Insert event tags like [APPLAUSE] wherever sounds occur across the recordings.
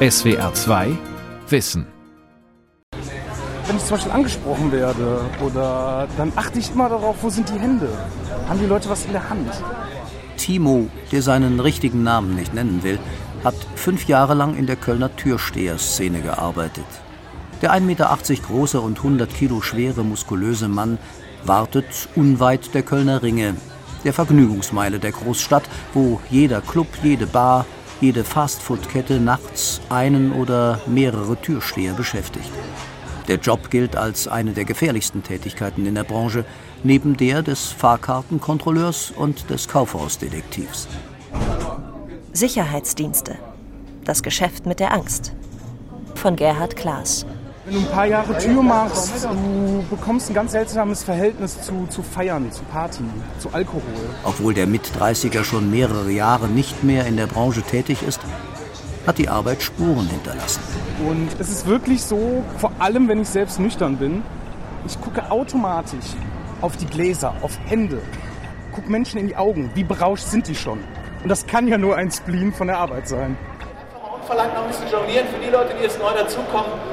SWR 2 Wissen. Wenn ich zum Beispiel angesprochen werde oder dann achte ich immer darauf, wo sind die Hände? Haben die Leute was in der Hand? Timo, der seinen richtigen Namen nicht nennen will, hat fünf Jahre lang in der Kölner Türsteher-Szene gearbeitet. Der 1,80 Meter große und 100 Kilo schwere, muskulöse Mann wartet unweit der Kölner Ringe, der Vergnügungsmeile der Großstadt, wo jeder Club, jede Bar, jede Fastfood-Kette nachts einen oder mehrere Türsteher beschäftigt. Der Job gilt als eine der gefährlichsten Tätigkeiten in der Branche, neben der des Fahrkartenkontrolleurs und des Kaufhausdetektivs. Sicherheitsdienste. Das Geschäft mit der Angst. Von Gerhard Klaas. Wenn du ein paar Jahre Tür machst, du bekommst ein ganz seltsames Verhältnis zu, zu Feiern, zu Party, zu Alkohol. Obwohl der Mit-30er schon mehrere Jahre nicht mehr in der Branche tätig ist, hat die Arbeit Spuren hinterlassen. Und es ist wirklich so, vor allem wenn ich selbst nüchtern bin, ich gucke automatisch auf die Gläser, auf Hände, gucke Menschen in die Augen, wie berauscht sind die schon. Und das kann ja nur ein Spleen von der Arbeit sein. Verlangt noch ein bisschen jonglieren für die Leute, die jetzt neu dazukommen.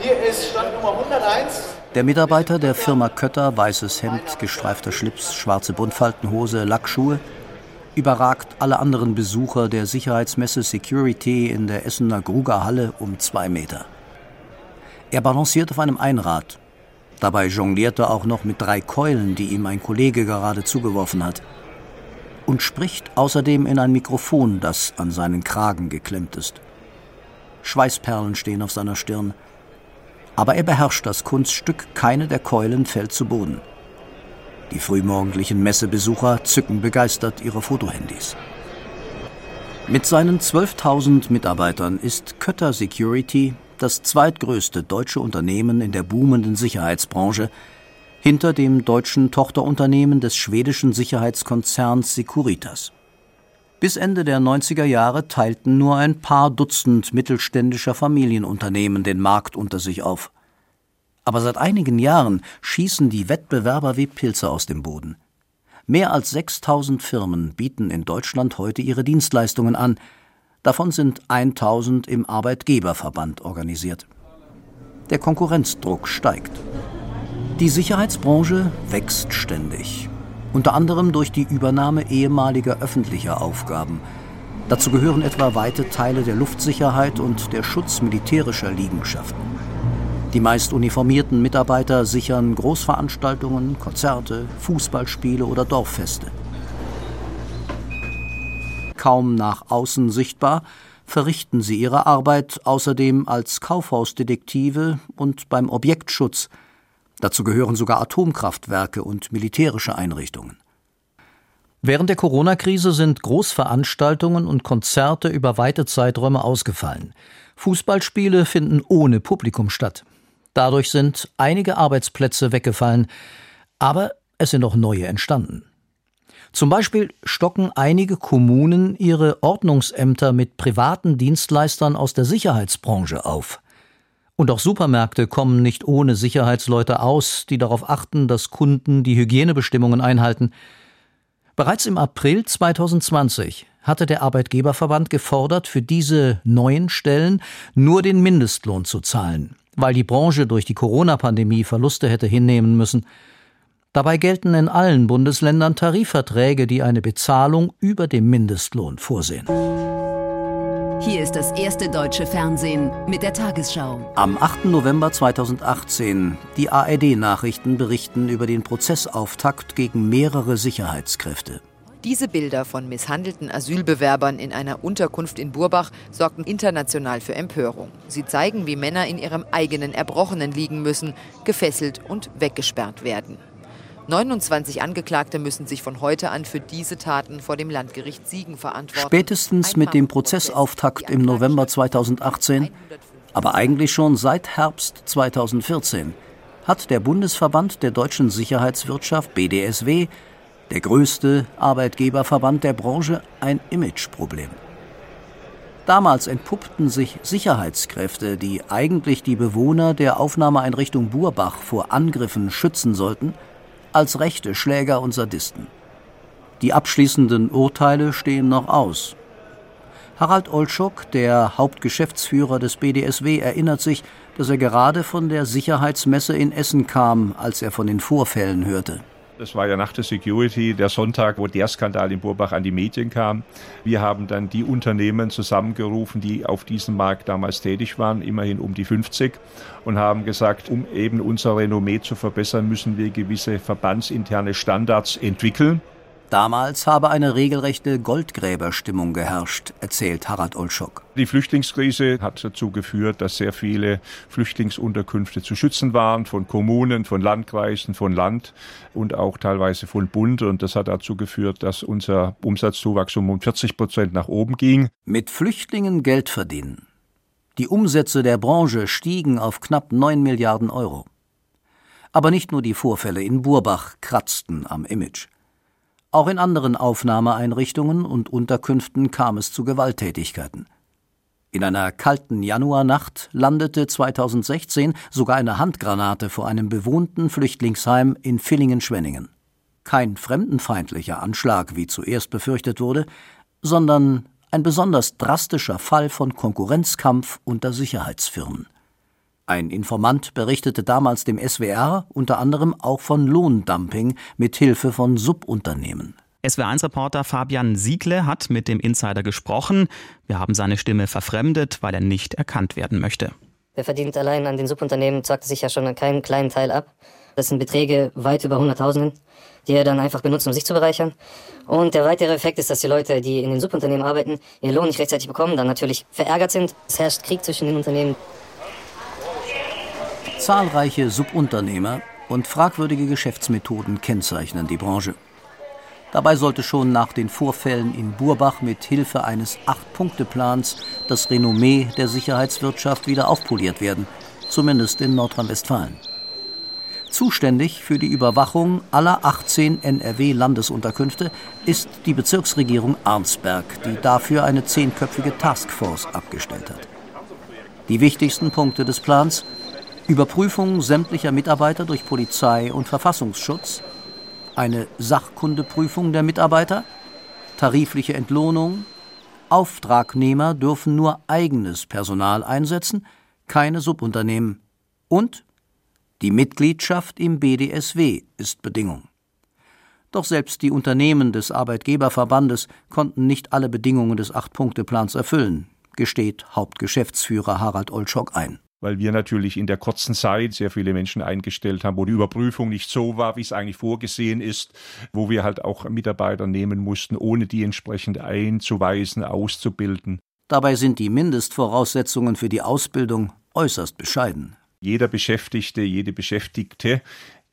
Hier ist Stand Nummer 101. Der Mitarbeiter der Firma Kötter, weißes Hemd, gestreifter Schlips, schwarze Buntfaltenhose, Lackschuhe, überragt alle anderen Besucher der Sicherheitsmesse Security in der Essener Gruger Halle um zwei Meter. Er balanciert auf einem Einrad. Dabei jongliert er auch noch mit drei Keulen, die ihm ein Kollege gerade zugeworfen hat. Und spricht außerdem in ein Mikrofon, das an seinen Kragen geklemmt ist. Schweißperlen stehen auf seiner Stirn. Aber er beherrscht das Kunststück, keine der Keulen fällt zu Boden. Die frühmorgendlichen Messebesucher zücken begeistert ihre Fotohandys. Mit seinen 12.000 Mitarbeitern ist Kötter Security das zweitgrößte deutsche Unternehmen in der boomenden Sicherheitsbranche, hinter dem deutschen Tochterunternehmen des schwedischen Sicherheitskonzerns Securitas. Bis Ende der 90er Jahre teilten nur ein paar Dutzend mittelständischer Familienunternehmen den Markt unter sich auf. Aber seit einigen Jahren schießen die Wettbewerber wie Pilze aus dem Boden. Mehr als 6000 Firmen bieten in Deutschland heute ihre Dienstleistungen an. Davon sind 1000 im Arbeitgeberverband organisiert. Der Konkurrenzdruck steigt. Die Sicherheitsbranche wächst ständig unter anderem durch die Übernahme ehemaliger öffentlicher Aufgaben. Dazu gehören etwa weite Teile der Luftsicherheit und der Schutz militärischer Liegenschaften. Die meist uniformierten Mitarbeiter sichern Großveranstaltungen, Konzerte, Fußballspiele oder Dorffeste. Kaum nach außen sichtbar, verrichten sie ihre Arbeit außerdem als Kaufhausdetektive und beim Objektschutz – Dazu gehören sogar Atomkraftwerke und militärische Einrichtungen. Während der Corona-Krise sind Großveranstaltungen und Konzerte über weite Zeiträume ausgefallen. Fußballspiele finden ohne Publikum statt. Dadurch sind einige Arbeitsplätze weggefallen, aber es sind auch neue entstanden. Zum Beispiel stocken einige Kommunen ihre Ordnungsämter mit privaten Dienstleistern aus der Sicherheitsbranche auf. Und auch Supermärkte kommen nicht ohne Sicherheitsleute aus, die darauf achten, dass Kunden die Hygienebestimmungen einhalten. Bereits im April 2020 hatte der Arbeitgeberverband gefordert, für diese neuen Stellen nur den Mindestlohn zu zahlen, weil die Branche durch die Corona-Pandemie Verluste hätte hinnehmen müssen. Dabei gelten in allen Bundesländern Tarifverträge, die eine Bezahlung über dem Mindestlohn vorsehen. Hier ist das erste deutsche Fernsehen mit der Tagesschau. Am 8. November 2018. Die ARD-Nachrichten berichten über den Prozessauftakt gegen mehrere Sicherheitskräfte. Diese Bilder von misshandelten Asylbewerbern in einer Unterkunft in Burbach sorgten international für Empörung. Sie zeigen, wie Männer in ihrem eigenen Erbrochenen liegen müssen, gefesselt und weggesperrt werden. 29 Angeklagte müssen sich von heute an für diese Taten vor dem Landgericht Siegen verantworten. Spätestens mit dem Prozessauftakt im November 2018, aber eigentlich schon seit Herbst 2014, hat der Bundesverband der deutschen Sicherheitswirtschaft BDSW, der größte Arbeitgeberverband der Branche, ein Imageproblem. Damals entpuppten sich Sicherheitskräfte, die eigentlich die Bewohner der Aufnahmeeinrichtung Burbach vor Angriffen schützen sollten, als rechte Schläger und Sadisten. Die abschließenden Urteile stehen noch aus. Harald Olschok, der Hauptgeschäftsführer des BDSW, erinnert sich, dass er gerade von der Sicherheitsmesse in Essen kam, als er von den Vorfällen hörte. Das war ja nach der Security der Sonntag, wo der Skandal in Burbach an die Medien kam. Wir haben dann die Unternehmen zusammengerufen, die auf diesem Markt damals tätig waren, immerhin um die 50, und haben gesagt, um eben unser Renommee zu verbessern, müssen wir gewisse verbandsinterne Standards entwickeln. Damals habe eine regelrechte Goldgräberstimmung geherrscht, erzählt Harald Olschok. Die Flüchtlingskrise hat dazu geführt, dass sehr viele Flüchtlingsunterkünfte zu schützen waren, von Kommunen, von Landkreisen, von Land und auch teilweise von Bund. Und das hat dazu geführt, dass unser Umsatzzuwachs um 40 Prozent nach oben ging. Mit Flüchtlingen Geld verdienen. Die Umsätze der Branche stiegen auf knapp 9 Milliarden Euro. Aber nicht nur die Vorfälle in Burbach kratzten am Image. Auch in anderen Aufnahmeeinrichtungen und Unterkünften kam es zu Gewalttätigkeiten. In einer kalten Januarnacht landete 2016 sogar eine Handgranate vor einem bewohnten Flüchtlingsheim in Villingen-Schwenningen. Kein fremdenfeindlicher Anschlag, wie zuerst befürchtet wurde, sondern ein besonders drastischer Fall von Konkurrenzkampf unter Sicherheitsfirmen. Ein Informant berichtete damals dem SWR unter anderem auch von Lohndumping mit Hilfe von Subunternehmen. SWR1-Reporter Fabian Siegle hat mit dem Insider gesprochen. Wir haben seine Stimme verfremdet, weil er nicht erkannt werden möchte. Wer verdient allein an den Subunternehmen, zackt sich ja schon keinen kleinen Teil ab. Das sind Beträge weit über Hunderttausenden, die er dann einfach benutzt, um sich zu bereichern. Und der weitere Effekt ist, dass die Leute, die in den Subunternehmen arbeiten, ihren Lohn nicht rechtzeitig bekommen, dann natürlich verärgert sind. Es herrscht Krieg zwischen den Unternehmen. Zahlreiche Subunternehmer und fragwürdige Geschäftsmethoden kennzeichnen die Branche. Dabei sollte schon nach den Vorfällen in Burbach mit Hilfe eines Acht-Punkte-Plans das Renommee der Sicherheitswirtschaft wieder aufpoliert werden, zumindest in Nordrhein-Westfalen. Zuständig für die Überwachung aller 18 NRW-Landesunterkünfte ist die Bezirksregierung Arnsberg, die dafür eine zehnköpfige Taskforce abgestellt hat. Die wichtigsten Punkte des Plans Überprüfung sämtlicher Mitarbeiter durch Polizei und Verfassungsschutz, eine Sachkundeprüfung der Mitarbeiter, tarifliche Entlohnung, Auftragnehmer dürfen nur eigenes Personal einsetzen, keine Subunternehmen. Und die Mitgliedschaft im BDSW ist Bedingung. Doch selbst die Unternehmen des Arbeitgeberverbandes konnten nicht alle Bedingungen des Acht-Punkte-Plans erfüllen, gesteht Hauptgeschäftsführer Harald Olschok ein weil wir natürlich in der kurzen Zeit sehr viele Menschen eingestellt haben, wo die Überprüfung nicht so war, wie es eigentlich vorgesehen ist, wo wir halt auch Mitarbeiter nehmen mussten, ohne die entsprechend einzuweisen, auszubilden. Dabei sind die Mindestvoraussetzungen für die Ausbildung äußerst bescheiden. Jeder Beschäftigte, jede Beschäftigte,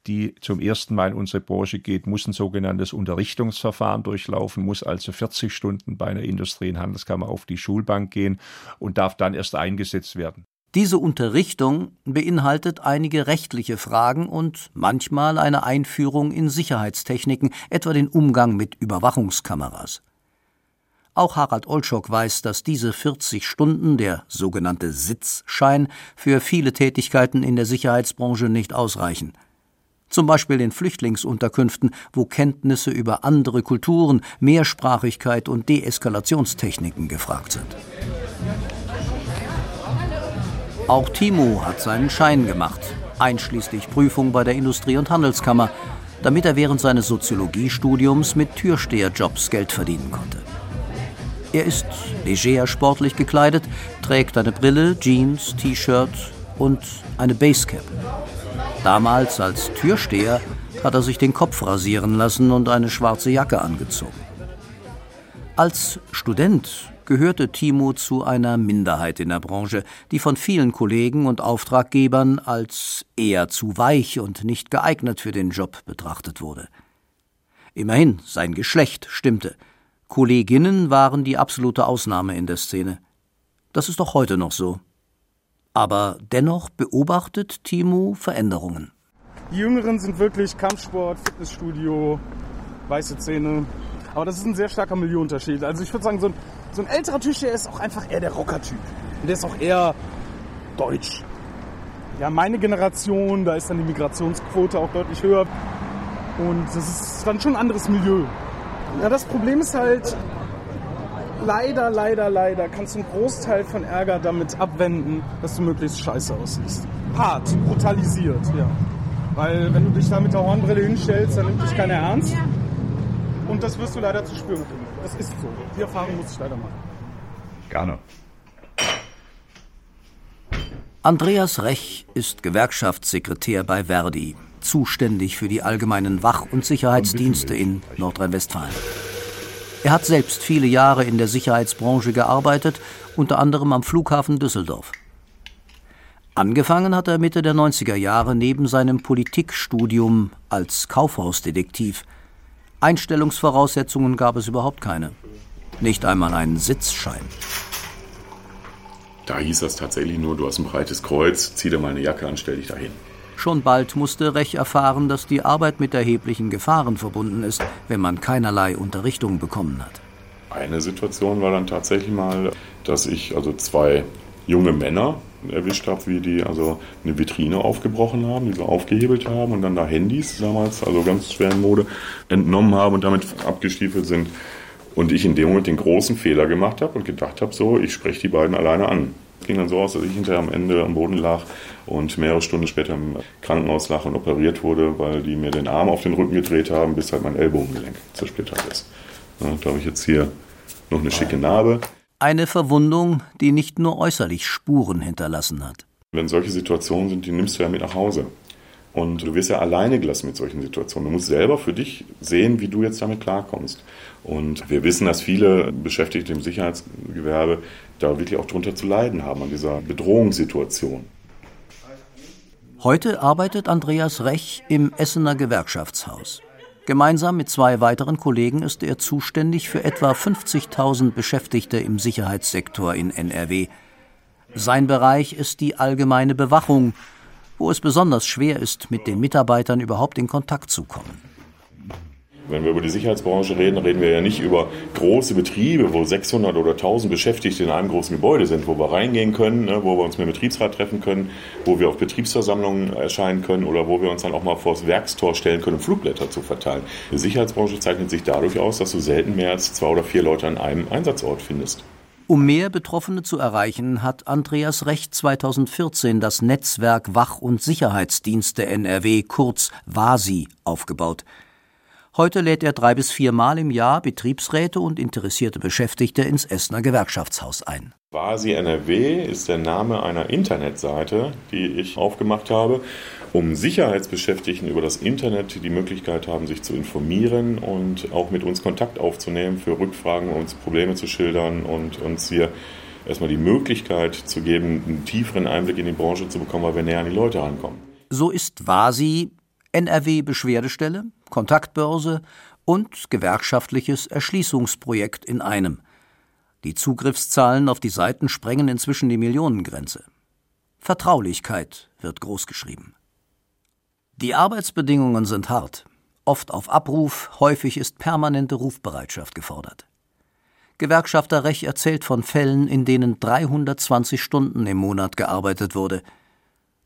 die zum ersten Mal in unsere Branche geht, muss ein sogenanntes Unterrichtungsverfahren durchlaufen, muss also 40 Stunden bei einer Industrie- und Handelskammer auf die Schulbank gehen und darf dann erst eingesetzt werden. Diese Unterrichtung beinhaltet einige rechtliche Fragen und manchmal eine Einführung in Sicherheitstechniken, etwa den Umgang mit Überwachungskameras. Auch Harald Olschok weiß, dass diese 40 Stunden, der sogenannte Sitzschein, für viele Tätigkeiten in der Sicherheitsbranche nicht ausreichen. Zum Beispiel in Flüchtlingsunterkünften, wo Kenntnisse über andere Kulturen, Mehrsprachigkeit und Deeskalationstechniken gefragt sind. Auch Timo hat seinen Schein gemacht, einschließlich Prüfung bei der Industrie- und Handelskammer, damit er während seines Soziologiestudiums mit Türsteherjobs Geld verdienen konnte. Er ist leger sportlich gekleidet, trägt eine Brille, Jeans, T-Shirt und eine Basecap. Damals als Türsteher hat er sich den Kopf rasieren lassen und eine schwarze Jacke angezogen. Als Student gehörte Timo zu einer Minderheit in der Branche, die von vielen Kollegen und Auftraggebern als eher zu weich und nicht geeignet für den Job betrachtet wurde. Immerhin, sein Geschlecht stimmte. Kolleginnen waren die absolute Ausnahme in der Szene. Das ist doch heute noch so. Aber dennoch beobachtet Timo Veränderungen. Die Jüngeren sind wirklich Kampfsport, Fitnessstudio, weiße Zähne. Aber das ist ein sehr starker Millionenunterschied. Also ich würde sagen, so ein so ein älterer Tisch, der ist auch einfach eher der Rocker-Typ. Und der ist auch eher deutsch. Ja, meine Generation, da ist dann die Migrationsquote auch deutlich höher. Und das ist dann schon ein anderes Milieu. Ja, das Problem ist halt, leider, leider, leider kannst du einen Großteil von Ärger damit abwenden, dass du möglichst scheiße aussiehst. Hart, brutalisiert, ja. Weil wenn du dich da mit der Hornbrille hinstellst, dann nimmt dich keiner ernst. Und das wirst du leider zu spüren bekommen. Das ist so. Die Erfahrung muss ich leider machen. Gerne. Andreas Rech ist Gewerkschaftssekretär bei Verdi, zuständig für die allgemeinen Wach- und Sicherheitsdienste in Nordrhein-Westfalen. Er hat selbst viele Jahre in der Sicherheitsbranche gearbeitet, unter anderem am Flughafen Düsseldorf. Angefangen hat er Mitte der 90er Jahre neben seinem Politikstudium als Kaufhausdetektiv. Einstellungsvoraussetzungen gab es überhaupt keine. Nicht einmal einen Sitzschein. Da hieß das tatsächlich nur, du hast ein breites Kreuz, zieh dir mal eine Jacke an, stell dich dahin. Schon bald musste Rech erfahren, dass die Arbeit mit erheblichen Gefahren verbunden ist, wenn man keinerlei Unterrichtung bekommen hat. Eine Situation war dann tatsächlich mal, dass ich also zwei junge Männer erwischt habe, wie die also eine Vitrine aufgebrochen haben, die so aufgehebelt haben und dann da Handys damals, also ganz schwer in Mode, entnommen haben und damit abgestiefelt sind. Und ich in dem Moment den großen Fehler gemacht habe und gedacht habe, so, ich spreche die beiden alleine an. Es ging dann so aus, dass ich hinterher am Ende am Boden lag und mehrere Stunden später im Krankenhaus lag und operiert wurde, weil die mir den Arm auf den Rücken gedreht haben, bis halt mein Ellbogengelenk zersplittert ist. Ja, da habe ich jetzt hier noch eine schicke Narbe. Eine Verwundung, die nicht nur äußerlich Spuren hinterlassen hat. Wenn solche Situationen sind, die nimmst du ja mit nach Hause. Und du wirst ja alleine gelassen mit solchen Situationen. Du musst selber für dich sehen, wie du jetzt damit klarkommst. Und wir wissen, dass viele Beschäftigte im Sicherheitsgewerbe da wirklich auch drunter zu leiden haben an dieser Bedrohungssituation. Heute arbeitet Andreas Rech im Essener Gewerkschaftshaus. Gemeinsam mit zwei weiteren Kollegen ist er zuständig für etwa 50.000 Beschäftigte im Sicherheitssektor in NRW. Sein Bereich ist die allgemeine Bewachung, wo es besonders schwer ist, mit den Mitarbeitern überhaupt in Kontakt zu kommen. Wenn wir über die Sicherheitsbranche reden, reden wir ja nicht über große Betriebe, wo 600 oder 1000 Beschäftigte in einem großen Gebäude sind, wo wir reingehen können, ne, wo wir uns mit dem Betriebsrat treffen können, wo wir auf Betriebsversammlungen erscheinen können oder wo wir uns dann auch mal vors Werkstor stellen können, um Flugblätter zu verteilen. Die Sicherheitsbranche zeichnet sich dadurch aus, dass du selten mehr als zwei oder vier Leute an einem Einsatzort findest. Um mehr Betroffene zu erreichen, hat Andreas Recht 2014 das Netzwerk Wach- und Sicherheitsdienste NRW, kurz WASI, aufgebaut. Heute lädt er drei bis viermal im Jahr Betriebsräte und interessierte Beschäftigte ins Essener Gewerkschaftshaus ein. WASI NRW ist der Name einer Internetseite, die ich aufgemacht habe, um Sicherheitsbeschäftigten über das Internet die Möglichkeit haben, sich zu informieren und auch mit uns Kontakt aufzunehmen für Rückfragen, uns Probleme zu schildern und uns hier erstmal die Möglichkeit zu geben, einen tieferen Einblick in die Branche zu bekommen, weil wir näher an die Leute rankommen. So ist WASI NRW Beschwerdestelle, Kontaktbörse und gewerkschaftliches Erschließungsprojekt in einem. Die Zugriffszahlen auf die Seiten sprengen inzwischen die Millionengrenze. Vertraulichkeit wird großgeschrieben. Die Arbeitsbedingungen sind hart, oft auf Abruf, häufig ist permanente Rufbereitschaft gefordert. Gewerkschafter Rech erzählt von Fällen, in denen 320 Stunden im Monat gearbeitet wurde.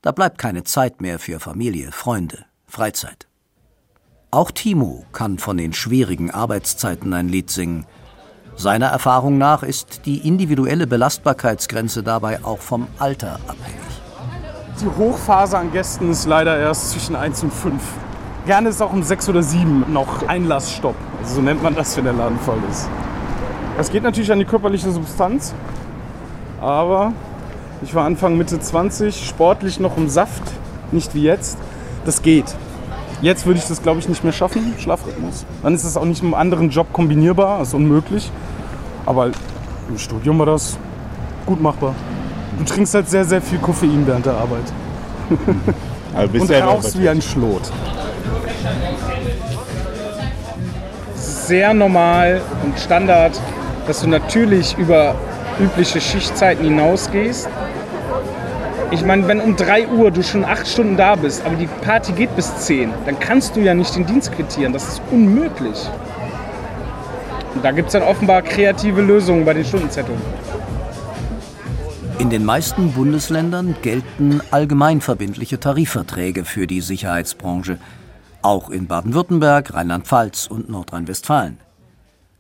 Da bleibt keine Zeit mehr für Familie, Freunde, Freizeit. Auch Timo kann von den schwierigen Arbeitszeiten ein Lied singen. Seiner Erfahrung nach ist die individuelle Belastbarkeitsgrenze dabei auch vom Alter abhängig. Die Hochphase an Gästen ist leider erst zwischen 1 und 5. Gerne ist auch um 6 oder 7 noch Einlassstopp. Also so nennt man das, wenn der Laden voll ist. Es geht natürlich an die körperliche Substanz, aber ich war Anfang Mitte 20, sportlich noch im Saft, nicht wie jetzt. Das geht. Jetzt würde ich das, glaube ich, nicht mehr schaffen, Schlafrhythmus. Dann ist es auch nicht mit einem anderen Job kombinierbar, das ist unmöglich. Aber im Studium war das gut machbar. Du trinkst halt sehr, sehr viel Koffein während der Arbeit. [LAUGHS] Also bist Und ja rauchst wie ein Schlot. Sehr normal und Standard, dass du natürlich über übliche Schichtzeiten hinausgehst. Ich meine, wenn um 3 Uhr du schon 8 Stunden da bist, aber die Party geht bis 10, dann kannst du ja nicht den Dienst quittieren. Das ist unmöglich. Und da gibt es dann offenbar kreative Lösungen bei den Stundenzetteln. In den meisten Bundesländern gelten allgemeinverbindliche Tarifverträge für die Sicherheitsbranche, auch in Baden-Württemberg, Rheinland-Pfalz und Nordrhein-Westfalen.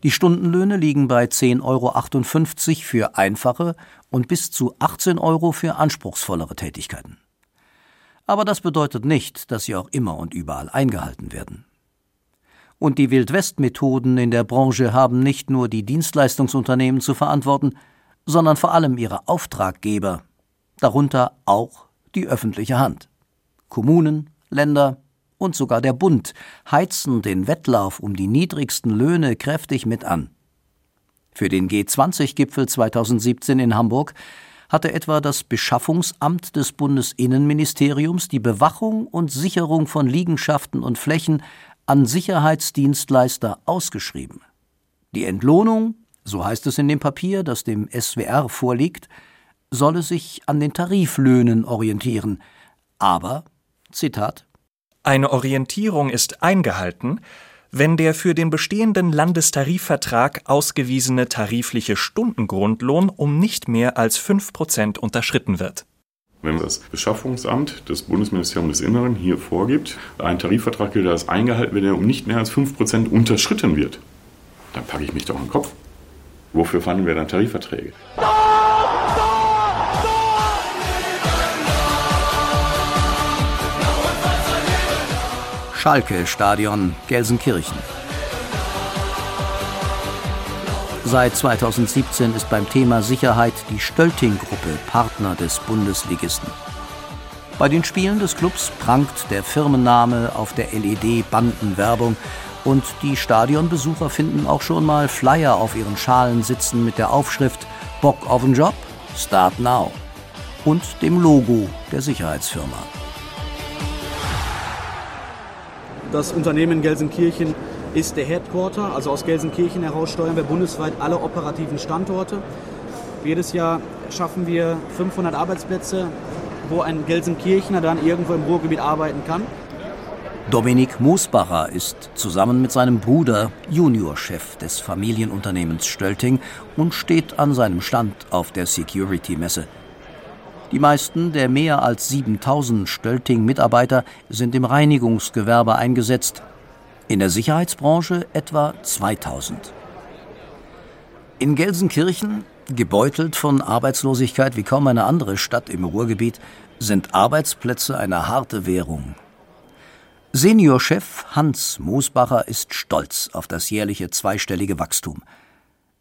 Die Stundenlöhne liegen bei 10,58 Euro für einfache und bis zu 18 Euro für anspruchsvollere Tätigkeiten. Aber das bedeutet nicht, dass sie auch immer und überall eingehalten werden. Und die Wildwest-Methoden in der Branche haben nicht nur die Dienstleistungsunternehmen zu verantworten, sondern vor allem ihre Auftraggeber, darunter auch die öffentliche Hand. Kommunen, Länder und sogar der Bund heizen den Wettlauf um die niedrigsten Löhne kräftig mit an. Für den G20-Gipfel 2017 in Hamburg hatte etwa das Beschaffungsamt des Bundesinnenministeriums die Bewachung und Sicherung von Liegenschaften und Flächen an Sicherheitsdienstleister ausgeschrieben. Die Entlohnung, so heißt es in dem Papier, das dem SWR vorliegt, solle sich an den Tariflöhnen orientieren. Aber, Zitat, eine Orientierung ist eingehalten, wenn der für den bestehenden Landestarifvertrag ausgewiesene tarifliche Stundengrundlohn um nicht mehr als 5 Prozent unterschritten wird. Wenn das Beschaffungsamt des Bundesministeriums des Inneren hier vorgibt, ein Tarifvertrag gilt als eingehalten, wenn er um nicht mehr als 5% unterschritten wird, dann packe ich mich doch an den Kopf. Wofür fanden wir dann Tarifverträge? Schalke-Stadion Gelsenkirchen. Seit 2017 ist beim Thema Sicherheit die Stölting-Gruppe Partner des Bundesligisten. Bei den Spielen des Clubs prangt der Firmenname auf der LED-Bandenwerbung und die Stadionbesucher finden auch schon mal Flyer auf ihren Schalen sitzen mit der Aufschrift Bock auf den Job? Start now und dem Logo der Sicherheitsfirma. Das Unternehmen Gelsenkirchen ist der Headquarter. Also aus Gelsenkirchen heraus steuern wir bundesweit alle operativen Standorte. Jedes Jahr schaffen wir 500 Arbeitsplätze, wo ein Gelsenkirchener dann irgendwo im Ruhrgebiet arbeiten kann. Dominik Moosbacher ist zusammen mit seinem Bruder Juniorchef des Familienunternehmens Stölting und steht an seinem Stand auf der Security-Messe. Die meisten der mehr als 7000 Stölting-Mitarbeiter sind im Reinigungsgewerbe eingesetzt, in der Sicherheitsbranche etwa 2000. In Gelsenkirchen, gebeutelt von Arbeitslosigkeit wie kaum eine andere Stadt im Ruhrgebiet, sind Arbeitsplätze eine harte Währung. Seniorchef Hans Moosbacher ist stolz auf das jährliche zweistellige Wachstum.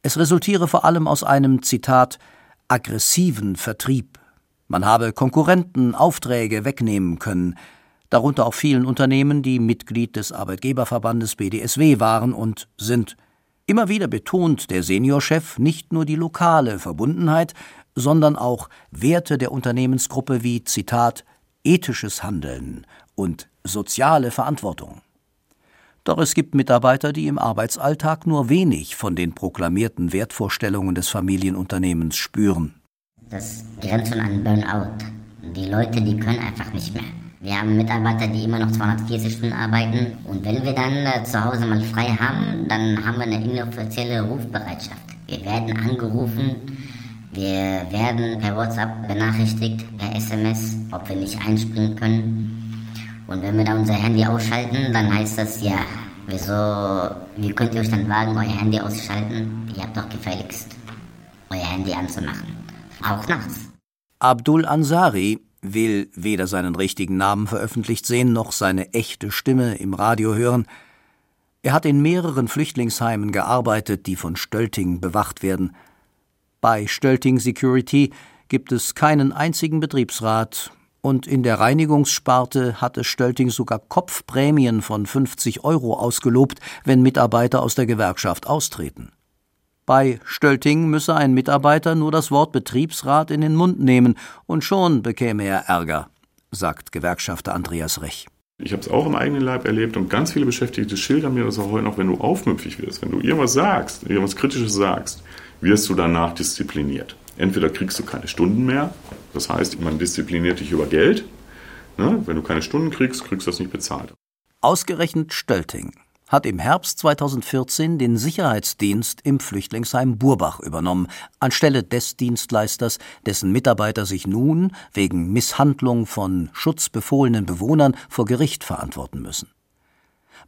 Es resultiere vor allem aus einem, Zitat, aggressiven Vertrieb man habe Konkurrenten Aufträge wegnehmen können, darunter auch vielen Unternehmen, die Mitglied des Arbeitgeberverbandes BDSW waren und sind. Immer wieder betont der Seniorchef nicht nur die lokale Verbundenheit, sondern auch Werte der Unternehmensgruppe wie Zitat ethisches Handeln und soziale Verantwortung. Doch es gibt Mitarbeiter, die im Arbeitsalltag nur wenig von den proklamierten Wertvorstellungen des Familienunternehmens spüren. Das grenzt schon an Burnout. Die Leute, die können einfach nicht mehr. Wir haben Mitarbeiter, die immer noch 240 Stunden arbeiten. Und wenn wir dann äh, zu Hause mal frei haben, dann haben wir eine inoffizielle Rufbereitschaft. Wir werden angerufen, wir werden per WhatsApp benachrichtigt, per SMS, ob wir nicht einspringen können. Und wenn wir da unser Handy ausschalten, dann heißt das ja, wieso, wie könnt ihr euch dann wagen, euer Handy auszuschalten? Ihr habt doch gefälligst, euer Handy anzumachen. Auch nachts. Abdul Ansari will weder seinen richtigen Namen veröffentlicht sehen noch seine echte Stimme im Radio hören. Er hat in mehreren Flüchtlingsheimen gearbeitet, die von Stölting bewacht werden. Bei Stölting Security gibt es keinen einzigen Betriebsrat und in der Reinigungssparte hatte Stölting sogar Kopfprämien von 50 Euro ausgelobt, wenn Mitarbeiter aus der Gewerkschaft austreten. Bei Stölting müsse ein Mitarbeiter nur das Wort Betriebsrat in den Mund nehmen und schon bekäme er Ärger, sagt Gewerkschafter Andreas Rech. Ich habe es auch im eigenen Leib erlebt und ganz viele Beschäftigte schildern mir das auch heute noch, wenn du aufmüpfig wirst, wenn du irgendwas sagst, irgendwas Kritisches sagst, wirst du danach diszipliniert. Entweder kriegst du keine Stunden mehr, das heißt, man diszipliniert dich über Geld. Ne? Wenn du keine Stunden kriegst, kriegst du das nicht bezahlt. Ausgerechnet Stölting hat im Herbst 2014 den Sicherheitsdienst im Flüchtlingsheim Burbach übernommen, anstelle des Dienstleisters, dessen Mitarbeiter sich nun wegen Misshandlung von schutzbefohlenen Bewohnern vor Gericht verantworten müssen.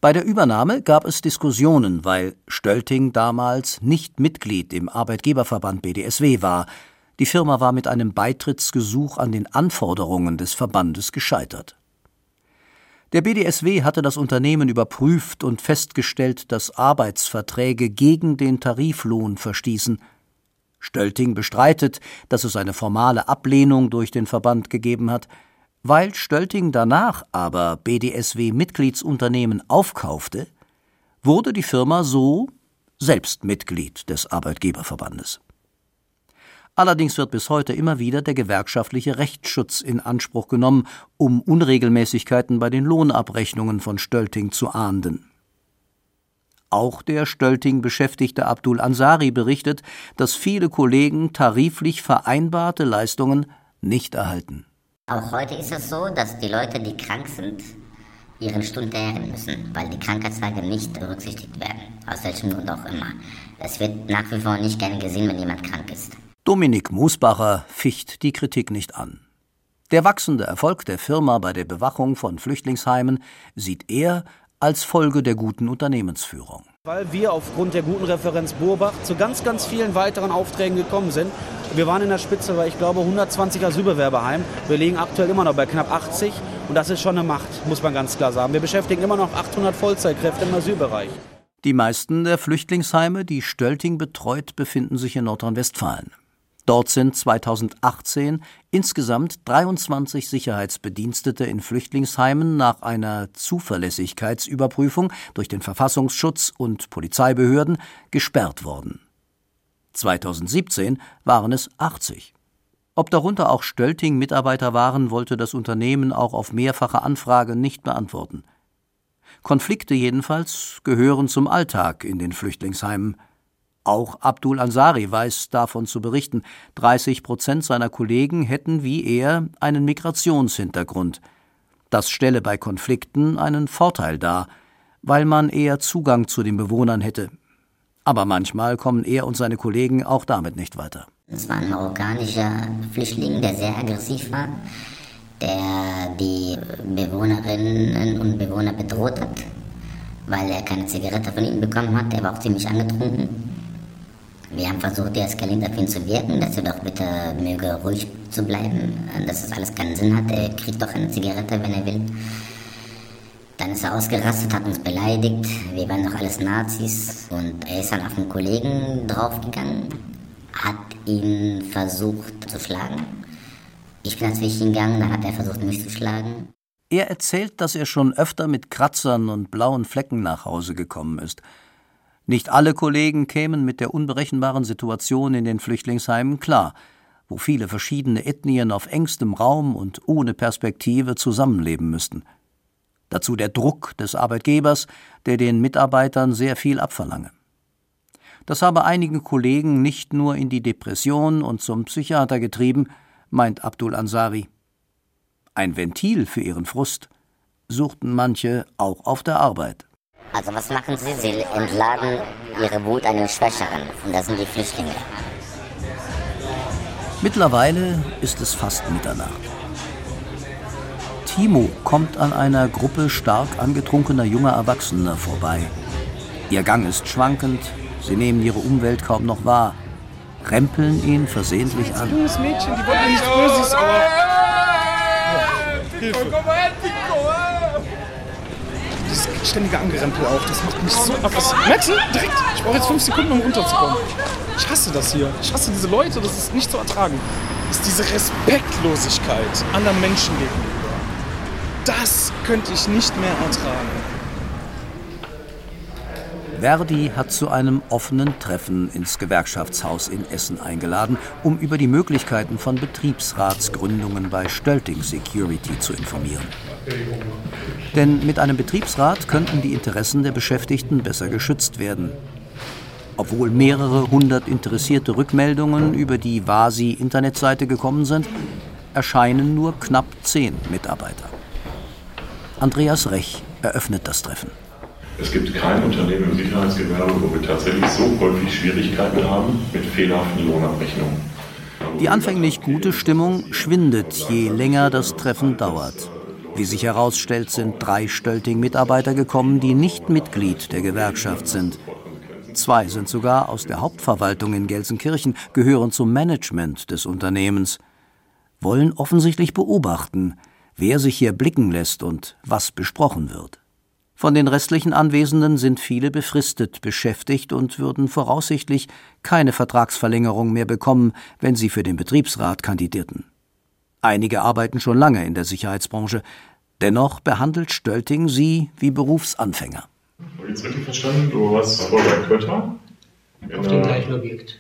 Bei der Übernahme gab es Diskussionen, weil Stölting damals nicht Mitglied im Arbeitgeberverband BDSW war. Die Firma war mit einem Beitrittsgesuch an den Anforderungen des Verbandes gescheitert. Der BDSW hatte das Unternehmen überprüft und festgestellt, dass Arbeitsverträge gegen den Tariflohn verstießen. Stölting bestreitet, dass es eine formale Ablehnung durch den Verband gegeben hat. Weil Stölting danach aber BDSW-Mitgliedsunternehmen aufkaufte, wurde die Firma so selbst Mitglied des Arbeitgeberverbandes. Allerdings wird bis heute immer wieder der gewerkschaftliche Rechtsschutz in Anspruch genommen, um Unregelmäßigkeiten bei den Lohnabrechnungen von Stölting zu ahnden. Auch der Stölting-Beschäftigte Abdul Ansari berichtet, dass viele Kollegen tariflich vereinbarte Leistungen nicht erhalten. Auch heute ist es so, dass die Leute, die krank sind, ihren Stunden müssen, weil die Krankheitstage nicht berücksichtigt werden. Aus welchem Grund auch immer. Es wird nach wie vor nicht gerne gesehen, wenn jemand krank ist. Dominik Moosbacher ficht die Kritik nicht an. Der wachsende Erfolg der Firma bei der Bewachung von Flüchtlingsheimen sieht er als Folge der guten Unternehmensführung. Weil wir aufgrund der guten Referenz Burbach zu ganz, ganz vielen weiteren Aufträgen gekommen sind. Wir waren in der Spitze bei, ich glaube, 120 Asylbewerberheim. Wir liegen aktuell immer noch bei knapp 80 und das ist schon eine Macht, muss man ganz klar sagen. Wir beschäftigen immer noch 800 Vollzeitkräfte im Asylbereich. Die meisten der Flüchtlingsheime, die Stölting betreut, befinden sich in Nordrhein-Westfalen. Dort sind 2018 insgesamt 23 Sicherheitsbedienstete in Flüchtlingsheimen nach einer Zuverlässigkeitsüberprüfung durch den Verfassungsschutz und Polizeibehörden gesperrt worden. 2017 waren es 80. Ob darunter auch Stölting-Mitarbeiter waren, wollte das Unternehmen auch auf mehrfache Anfrage nicht beantworten. Konflikte jedenfalls gehören zum Alltag in den Flüchtlingsheimen. Auch Abdul Ansari weiß davon zu berichten. 30 Prozent seiner Kollegen hätten wie er einen Migrationshintergrund. Das stelle bei Konflikten einen Vorteil dar, weil man eher Zugang zu den Bewohnern hätte. Aber manchmal kommen er und seine Kollegen auch damit nicht weiter. Es war ein marokkanischer Flüchtling, der sehr aggressiv war, der die Bewohnerinnen und Bewohner bedroht hat, weil er keine Zigarette von ihnen bekommen hat. Er war auch ziemlich angetrunken. Wir haben versucht, deeskalierend auf ihn zu wirken, dass er doch bitte möge, ruhig zu bleiben, dass das alles keinen Sinn hat. Er kriegt doch eine Zigarette, wenn er will. Dann ist er ausgerastet, hat uns beleidigt. Wir waren doch alles Nazis. Und er ist dann auf einen Kollegen draufgegangen, hat ihn versucht zu schlagen. Ich bin dazwischen gegangen, dann hat er versucht, mich zu schlagen. Er erzählt, dass er schon öfter mit Kratzern und blauen Flecken nach Hause gekommen ist. Nicht alle Kollegen kämen mit der unberechenbaren Situation in den Flüchtlingsheimen klar, wo viele verschiedene Ethnien auf engstem Raum und ohne Perspektive zusammenleben müssten. Dazu der Druck des Arbeitgebers, der den Mitarbeitern sehr viel abverlange. Das habe einige Kollegen nicht nur in die Depression und zum Psychiater getrieben, meint Abdul Ansari. Ein Ventil für ihren Frust suchten manche auch auf der Arbeit. Also was machen sie? Sie entladen ihre Wut an den Schwächeren. Und das sind die Flüchtlinge. Mittlerweile ist es fast Mitternacht. Timo kommt an einer Gruppe stark angetrunkener junger Erwachsener vorbei. Ihr Gang ist schwankend, sie nehmen ihre Umwelt kaum noch wahr, rempeln ihn versehentlich an. Junges Mädchen, die wollen nichts Böses, aber... Hilfe ständige Angerempel auch, das macht mich so ab. Merkst du? Direkt. Ich brauche jetzt fünf Sekunden, um runterzukommen. Ich hasse das hier. Ich hasse diese Leute, das ist nicht zu ertragen. Das ist diese Respektlosigkeit anderen Menschen gegenüber. Das könnte ich nicht mehr ertragen. Verdi hat zu einem offenen Treffen ins Gewerkschaftshaus in Essen eingeladen, um über die Möglichkeiten von Betriebsratsgründungen bei Stölting Security zu informieren. Denn mit einem Betriebsrat könnten die Interessen der Beschäftigten besser geschützt werden. Obwohl mehrere hundert interessierte Rückmeldungen über die Vasi-Internetseite gekommen sind, erscheinen nur knapp zehn Mitarbeiter. Andreas Rech eröffnet das Treffen. Es gibt kein Unternehmen im Sicherheitsgewerbe, wo wir tatsächlich so häufig Schwierigkeiten haben mit fehlerhaften Lohnabrechnungen. Die anfänglich gute Stimmung schwindet, je länger das Treffen dauert. Wie sich herausstellt, sind drei Stölting-Mitarbeiter gekommen, die nicht Mitglied der Gewerkschaft sind. Zwei sind sogar aus der Hauptverwaltung in Gelsenkirchen, gehören zum Management des Unternehmens, wollen offensichtlich beobachten, wer sich hier blicken lässt und was besprochen wird. Von den restlichen Anwesenden sind viele befristet beschäftigt und würden voraussichtlich keine Vertragsverlängerung mehr bekommen, wenn sie für den Betriebsrat kandidierten. Einige arbeiten schon lange in der Sicherheitsbranche, dennoch behandelt Stölting sie wie Berufsanfänger. Habe ich jetzt richtig verstanden? Du warst aber bei Kötter? Auf dem gleichen Objekt.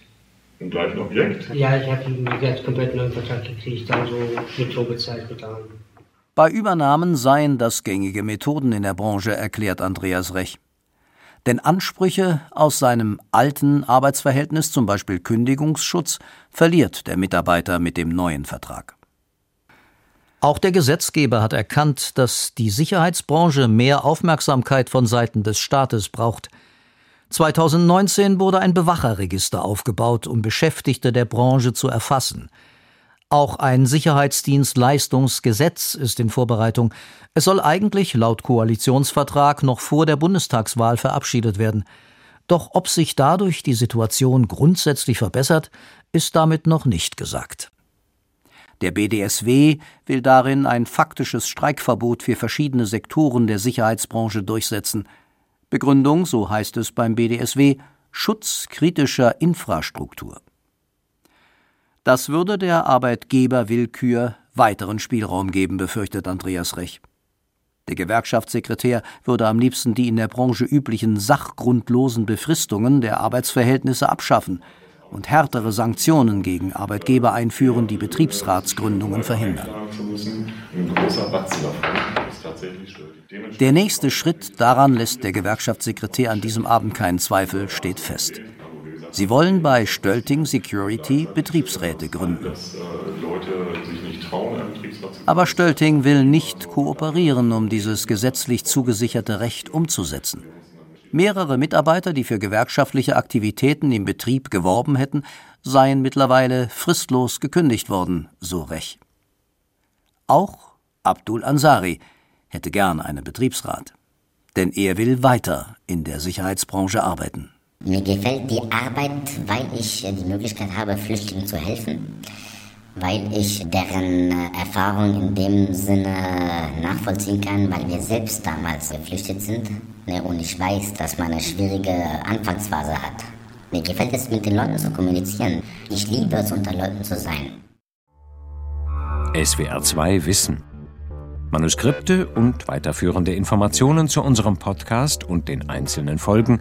Im gleichen Objekt? Ja, ich habe einen ganz komplett neuen Vertrag gekriegt, also mit Probezeit mit allem. Bei Übernahmen seien das gängige Methoden in der Branche, erklärt Andreas Rech. Denn Ansprüche aus seinem alten Arbeitsverhältnis, zum Beispiel Kündigungsschutz, verliert der Mitarbeiter mit dem neuen Vertrag. Auch der Gesetzgeber hat erkannt, dass die Sicherheitsbranche mehr Aufmerksamkeit von Seiten des Staates braucht. 2019 wurde ein Bewacherregister aufgebaut, um Beschäftigte der Branche zu erfassen. Auch ein Sicherheitsdienstleistungsgesetz ist in Vorbereitung. Es soll eigentlich laut Koalitionsvertrag noch vor der Bundestagswahl verabschiedet werden. Doch ob sich dadurch die Situation grundsätzlich verbessert, ist damit noch nicht gesagt. Der BDSW will darin ein faktisches Streikverbot für verschiedene Sektoren der Sicherheitsbranche durchsetzen. Begründung, so heißt es beim BDSW, Schutz kritischer Infrastruktur. Das würde der Arbeitgeberwillkür weiteren Spielraum geben, befürchtet Andreas Rech. Der Gewerkschaftssekretär würde am liebsten die in der Branche üblichen sachgrundlosen Befristungen der Arbeitsverhältnisse abschaffen und härtere Sanktionen gegen Arbeitgeber einführen, die Betriebsratsgründungen verhindern. Der nächste Schritt, daran lässt der Gewerkschaftssekretär an diesem Abend keinen Zweifel, steht fest. Sie wollen bei Stölting Security Betriebsräte gründen. Aber Stölting will nicht kooperieren, um dieses gesetzlich zugesicherte Recht umzusetzen. Mehrere Mitarbeiter, die für gewerkschaftliche Aktivitäten im Betrieb geworben hätten, seien mittlerweile fristlos gekündigt worden, so Rech. Auch Abdul Ansari hätte gern einen Betriebsrat, denn er will weiter in der Sicherheitsbranche arbeiten. Mir gefällt die Arbeit, weil ich die Möglichkeit habe, Flüchtlingen zu helfen, weil ich deren äh, Erfahrung in dem Sinne nachvollziehen kann, weil wir selbst damals geflüchtet sind ne, und ich weiß, dass man eine schwierige Anfangsphase hat. Mir gefällt es, mit den Leuten zu kommunizieren. Ich liebe es, unter Leuten zu sein. SWR 2 Wissen. Manuskripte und weiterführende Informationen zu unserem Podcast und den einzelnen Folgen